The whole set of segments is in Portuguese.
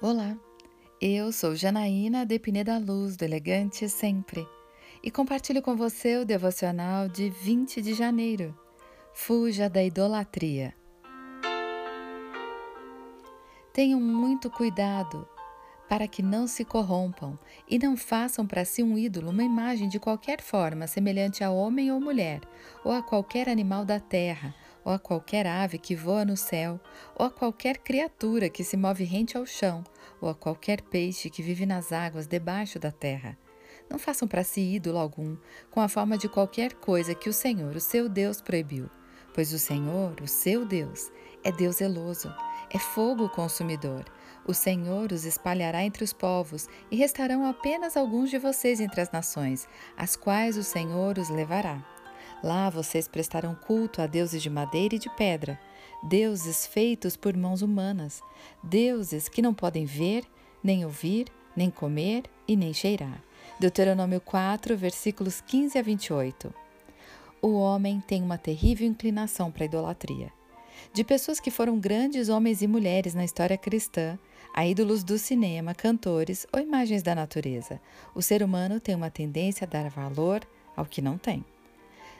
Olá, eu sou Janaína de Pineda Luz, do Elegante Sempre, e compartilho com você o devocional de 20 de janeiro. Fuja da idolatria. Tenham muito cuidado para que não se corrompam e não façam para si um ídolo, uma imagem de qualquer forma, semelhante a homem ou mulher, ou a qualquer animal da terra, ou a qualquer ave que voa no céu, ou a qualquer criatura que se move rente ao chão, ou a qualquer peixe que vive nas águas debaixo da terra. Não façam para si ídolo algum, com a forma de qualquer coisa que o Senhor, o seu Deus, proibiu. Pois o Senhor, o seu Deus, é Deus zeloso, é fogo consumidor. O Senhor os espalhará entre os povos, e restarão apenas alguns de vocês entre as nações, as quais o Senhor os levará. Lá vocês prestarão culto a deuses de madeira e de pedra, deuses feitos por mãos humanas, deuses que não podem ver, nem ouvir, nem comer e nem cheirar. Deuteronômio 4, versículos 15 a 28. O homem tem uma terrível inclinação para a idolatria. De pessoas que foram grandes homens e mulheres na história cristã, a ídolos do cinema, cantores ou imagens da natureza, o ser humano tem uma tendência a dar valor ao que não tem.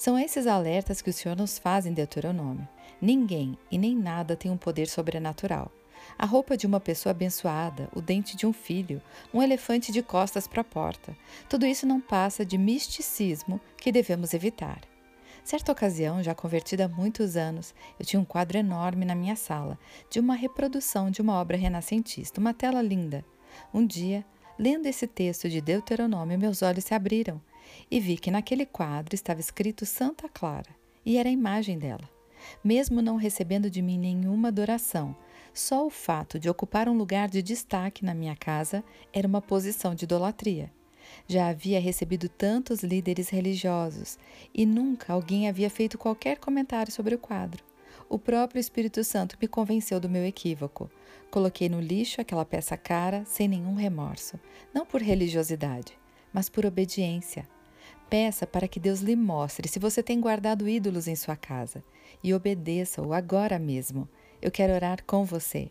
São esses alertas que o Senhor nos faz em Deuteronômio. Ninguém e nem nada tem um poder sobrenatural. A roupa de uma pessoa abençoada, o dente de um filho, um elefante de costas para a porta, tudo isso não passa de misticismo que devemos evitar. Certa ocasião, já convertida há muitos anos, eu tinha um quadro enorme na minha sala, de uma reprodução de uma obra renascentista, uma tela linda. Um dia, lendo esse texto de Deuteronômio, meus olhos se abriram e vi que naquele quadro estava escrito Santa Clara e era a imagem dela. Mesmo não recebendo de mim nenhuma adoração, só o fato de ocupar um lugar de destaque na minha casa era uma posição de idolatria. Já havia recebido tantos líderes religiosos e nunca alguém havia feito qualquer comentário sobre o quadro. O próprio Espírito Santo me convenceu do meu equívoco. Coloquei no lixo aquela peça cara sem nenhum remorso, não por religiosidade, mas por obediência. Peça para que Deus lhe mostre se você tem guardado ídolos em sua casa e obedeça-o agora mesmo. Eu quero orar com você.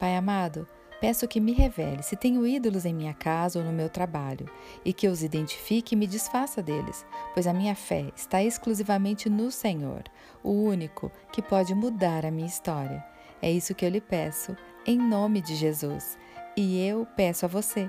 Pai amado, peço que me revele se tenho ídolos em minha casa ou no meu trabalho e que os identifique e me desfaça deles, pois a minha fé está exclusivamente no Senhor, o único que pode mudar a minha história. É isso que eu lhe peço, em nome de Jesus. E eu peço a você